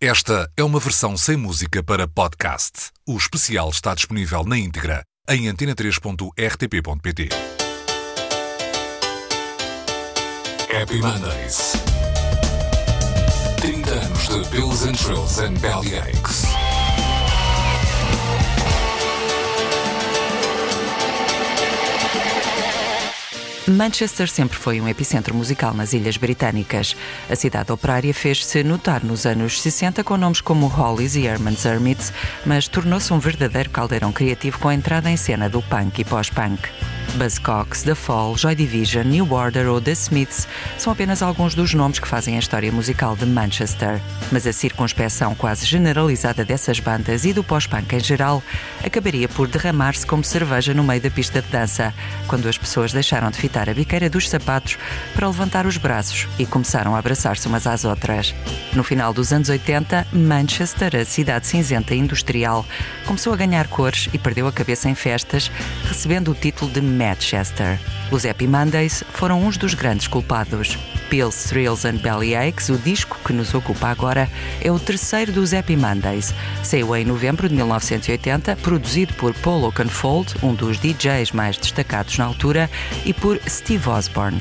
Esta é uma versão sem música para podcast. O especial está disponível na íntegra em antena3.rtp.pt. Happy Mondays. 30 anos de Pills and Trills and Bellyaches. Manchester sempre foi um epicentro musical nas Ilhas Britânicas. A cidade operária fez-se notar nos anos 60 com nomes como Hollies e Herman's Hermits, mas tornou-se um verdadeiro caldeirão criativo com a entrada em cena do punk e pós-punk. Buzzcocks, The Fall, Joy Division, New Order ou The Smiths são apenas alguns dos nomes que fazem a história musical de Manchester. Mas a circunspeção quase generalizada dessas bandas e do pós-punk em geral acabaria por derramar-se como cerveja no meio da pista de dança, quando as pessoas deixaram de fitar a biqueira dos sapatos para levantar os braços e começaram a abraçar-se umas às outras. No final dos anos 80, Manchester, a cidade cinzenta e industrial, começou a ganhar cores e perdeu a cabeça em festas, recebendo o título de Manchester. Os Happy Mondays foram uns dos grandes culpados. Pills, Thrills and Bellyaches, o disco que nos ocupa agora, é o terceiro dos Happy Mondays. Saiu em novembro de 1980, produzido por Paul Oakenfold, um dos DJs mais destacados na altura, e por Steve Osborne.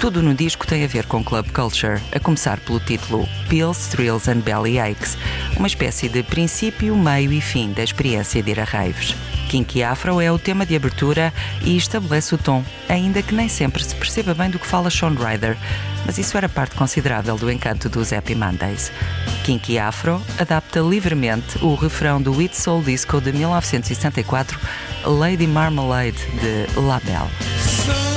Tudo no disco tem a ver com club culture, a começar pelo título Pills, Thrills and Bellyaches, uma espécie de princípio, meio e fim da experiência de ir a raves. Kinky Afro é o tema de abertura e estabelece o tom, ainda que nem sempre se perceba bem do que fala Sean Ryder, mas isso era parte considerável do encanto dos Happy Mondays. Kinky Afro adapta livremente o refrão do It Soul Disco de 1964, Lady Marmalade, de La Belle.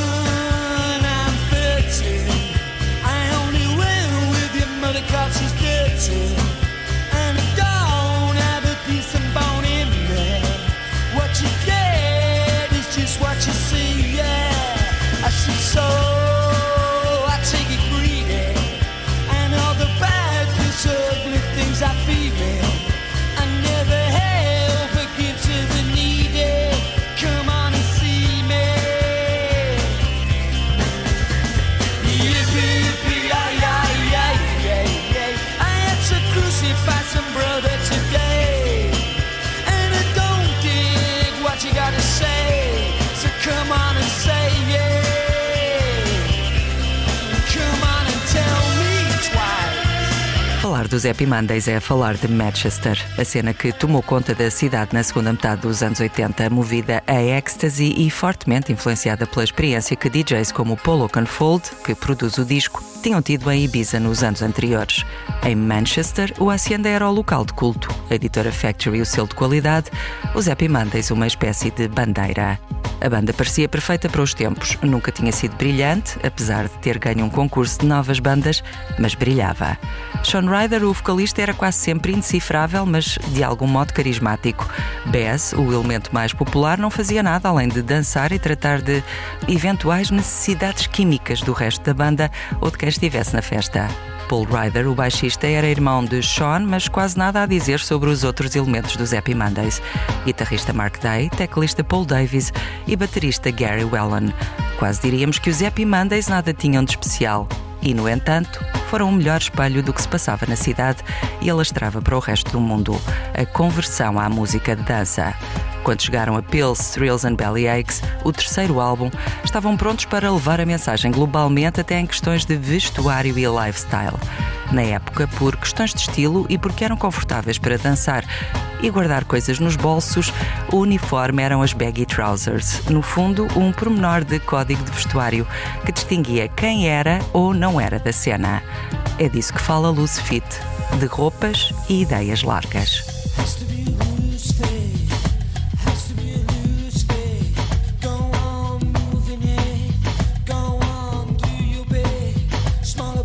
Dos Happy Mondays é falar de Manchester, a cena que tomou conta da cidade na segunda metade dos anos 80, movida a ecstasy e fortemente influenciada pela experiência que DJs como Paul Oakenfold, que produz o disco, tinham tido em Ibiza nos anos anteriores. Em Manchester, o Hacienda era o local de culto, a editora Factory o selo de qualidade, os Happy Mondays uma espécie de bandeira. A banda parecia perfeita para os tempos. Nunca tinha sido brilhante, apesar de ter ganho um concurso de novas bandas, mas brilhava. Sean Ryder, o vocalista, era quase sempre indecifrável, mas de algum modo carismático. Bess, o elemento mais popular, não fazia nada além de dançar e tratar de eventuais necessidades químicas do resto da banda ou de quem estivesse na festa. Paul Ryder, o baixista, era irmão de Sean, mas quase nada a dizer sobre os outros elementos dos Happy Mondays. Guitarrista Mark Day, teclista Paul Davis e baterista Gary Whelan. Quase diríamos que os Happy Mondays nada tinham de especial. E, no entanto, foram o melhor espelho do que se passava na cidade e alastrava para o resto do mundo a conversão à música de dança. Quando chegaram a Pills, Thrills and Bellyaches, o terceiro álbum, estavam prontos para levar a mensagem globalmente até em questões de vestuário e lifestyle. Na época, por questões de estilo e porque eram confortáveis para dançar e guardar coisas nos bolsos, o uniforme eram as baggy trousers. No fundo, um pormenor de código de vestuário que distinguia quem era ou não era da cena. É disso que fala Lucy Fit, de roupas e ideias largas. Smaller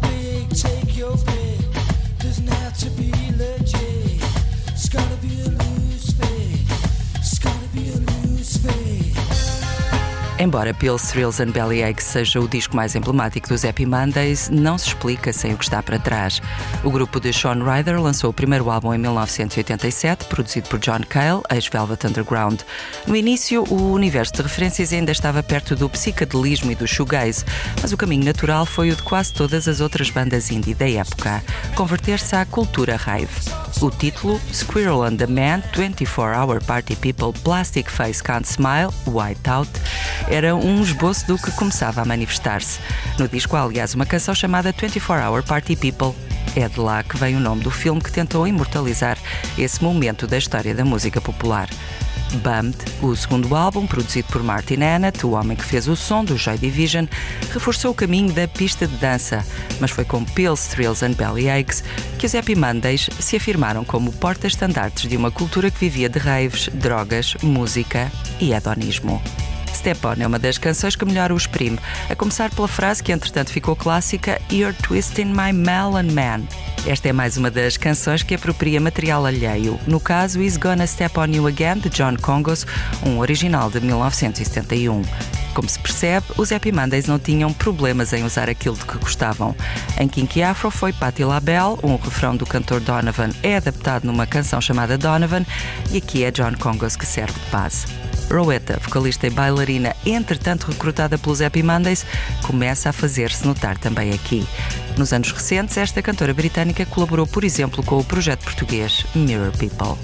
Embora Pills, Thrills and Bellyache seja o disco mais emblemático dos Happy Mondays, não se explica sem o que está para trás. O grupo de Sean Ryder lançou o primeiro álbum em 1987, produzido por John Cale, ex-Velvet Underground. No início, o universo de referências ainda estava perto do psicadelismo e do shoegaze, mas o caminho natural foi o de quase todas as outras bandas indie da época, converter-se à cultura rave. O título, Squirrel and the Man, 24-Hour Party People, Plastic Face Can't Smile, Whiteout, era um esboço do que começava a manifestar-se. No disco há, aliás, uma canção chamada 24 Hour Party People. É de lá que vem o nome do filme que tentou imortalizar esse momento da história da música popular. Bummed, o segundo álbum, produzido por Martin Annett, o homem que fez o som do Joy Division, reforçou o caminho da pista de dança, mas foi com Pills, Thrills and Bellyaches que os Happy Mondays se afirmaram como portas-estandartes de uma cultura que vivia de raves, drogas, música e hedonismo. Step On é uma das canções que melhor o exprime, a começar pela frase que entretanto ficou clássica You're Twisting My Melon Man. Esta é mais uma das canções que apropria material alheio, no caso Is Gonna Step On You Again, de John Congos, um original de 1971. Como se percebe, os Happy Mondays não tinham problemas em usar aquilo de que gostavam. Em Kinky Afro foi Patti LaBelle, um refrão do cantor Donovan é adaptado numa canção chamada Donovan, e aqui é John Congos que serve de base. Rowetta, vocalista e bailarina, entretanto recrutada pelos Happy Mondays, começa a fazer-se notar também aqui. Nos anos recentes, esta cantora britânica colaborou, por exemplo, com o projeto português Mirror People.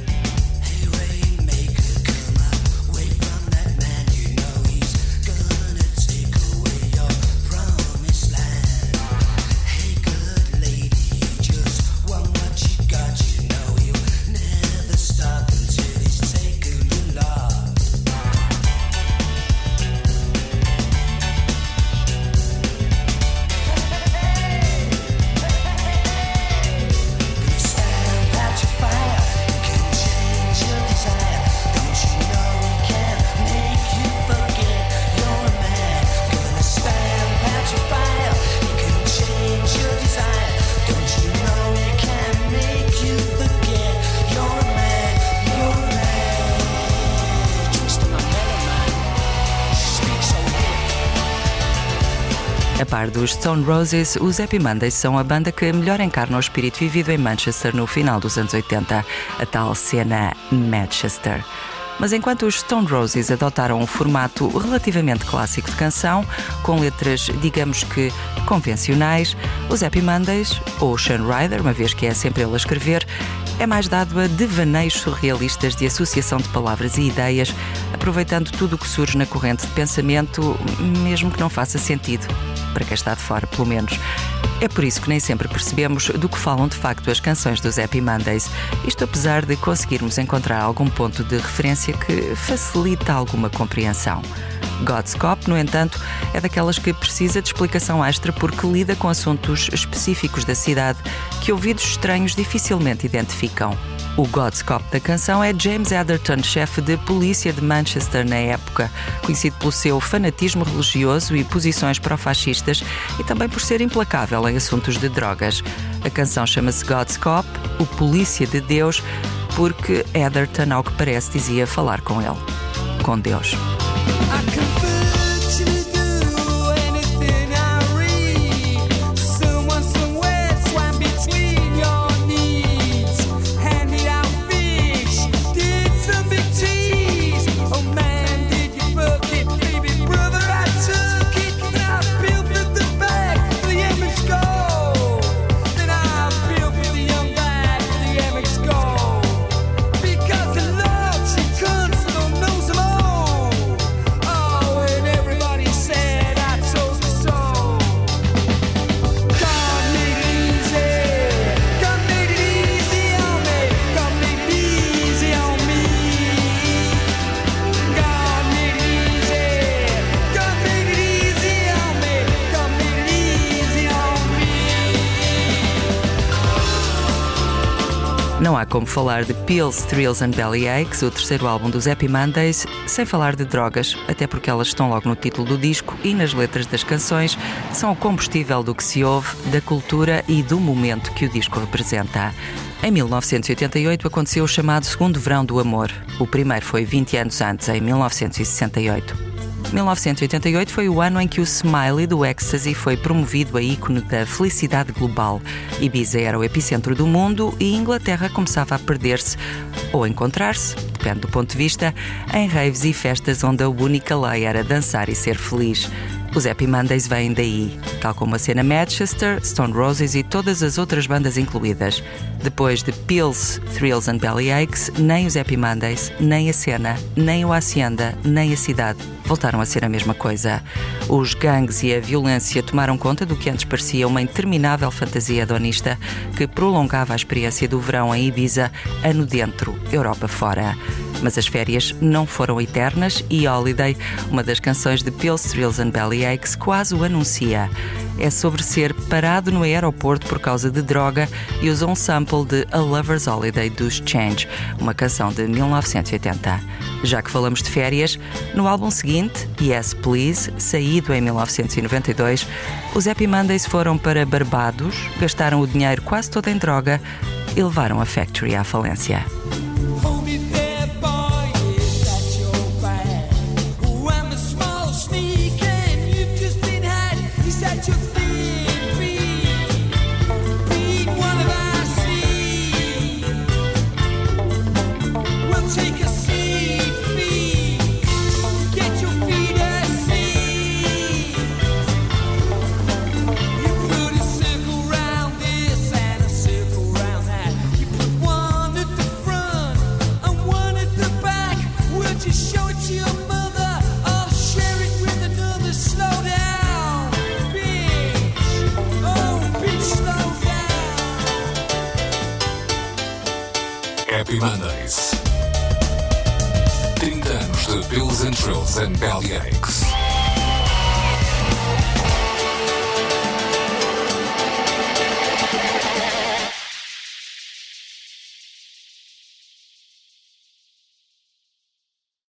A par dos Stone Roses, os Happy Mondays são a banda que melhor encarna o espírito vivido em Manchester no final dos anos 80, a tal cena Manchester. Mas enquanto os Stone Roses adotaram um formato relativamente clássico de canção, com letras, digamos que, convencionais, os Happy Mondays, ou Sean Ryder, uma vez que é sempre ele a escrever, é mais dado a devaneios surrealistas de associação de palavras e ideias, aproveitando tudo o que surge na corrente de pensamento, mesmo que não faça sentido para quem está de fora, pelo menos. É por isso que nem sempre percebemos do que falam de facto as canções dos Happy Mondays. Isto apesar de conseguirmos encontrar algum ponto de referência que facilita alguma compreensão. God's Cop, no entanto, é daquelas que precisa de explicação extra porque lida com assuntos específicos da cidade que ouvidos estranhos dificilmente identificam. O God's Cop da canção é James Atherton, chefe de polícia de Manchester na época, conhecido pelo seu fanatismo religioso e posições pró-fascistas e também por ser implacável em assuntos de drogas. A canção chama-se God's Cop, o polícia de Deus, porque Atherton, ao que parece, dizia falar com ele, com Deus. I confess. Não há como falar de Pills, Thrills and Bellyaches, o terceiro álbum dos Happy Mondays, sem falar de drogas, até porque elas estão logo no título do disco e nas letras das canções, são o combustível do que se ouve, da cultura e do momento que o disco representa. Em 1988 aconteceu o chamado Segundo Verão do Amor. O primeiro foi 20 anos antes, em 1968. 1988 foi o ano em que o Smiley do Ecstasy foi promovido a ícone da felicidade global. Ibiza era o epicentro do mundo e Inglaterra começava a perder-se ou encontrar-se, depende do ponto de vista, em raves e festas onde a única lei era dançar e ser feliz. Os Happy Mondays vêm daí, tal como a cena Manchester, Stone Roses e todas as outras bandas incluídas. Depois de Pills, Thrills and Bellyaches, nem os Happy Mondays, nem a cena, nem o Hacienda, nem a cidade voltaram a ser a mesma coisa. Os gangues e a violência tomaram conta do que antes parecia uma interminável fantasia hedonista que prolongava a experiência do verão em Ibiza, ano dentro, Europa fora. Mas as férias não foram eternas e Holiday, uma das canções de Pills, Thrills and Bellyaches, quase o anuncia. É sobre ser parado no aeroporto por causa de droga e usa um sample de A Lover's Holiday dos Change, uma canção de 1980. Já que falamos de férias, no álbum seguinte, Yes Please, saído em 1992, os Happy Mondays foram para Barbados, gastaram o dinheiro quase todo em droga e levaram a Factory à falência. Happy Mondays. 30 anos de Pills and Trills and Bellyaches.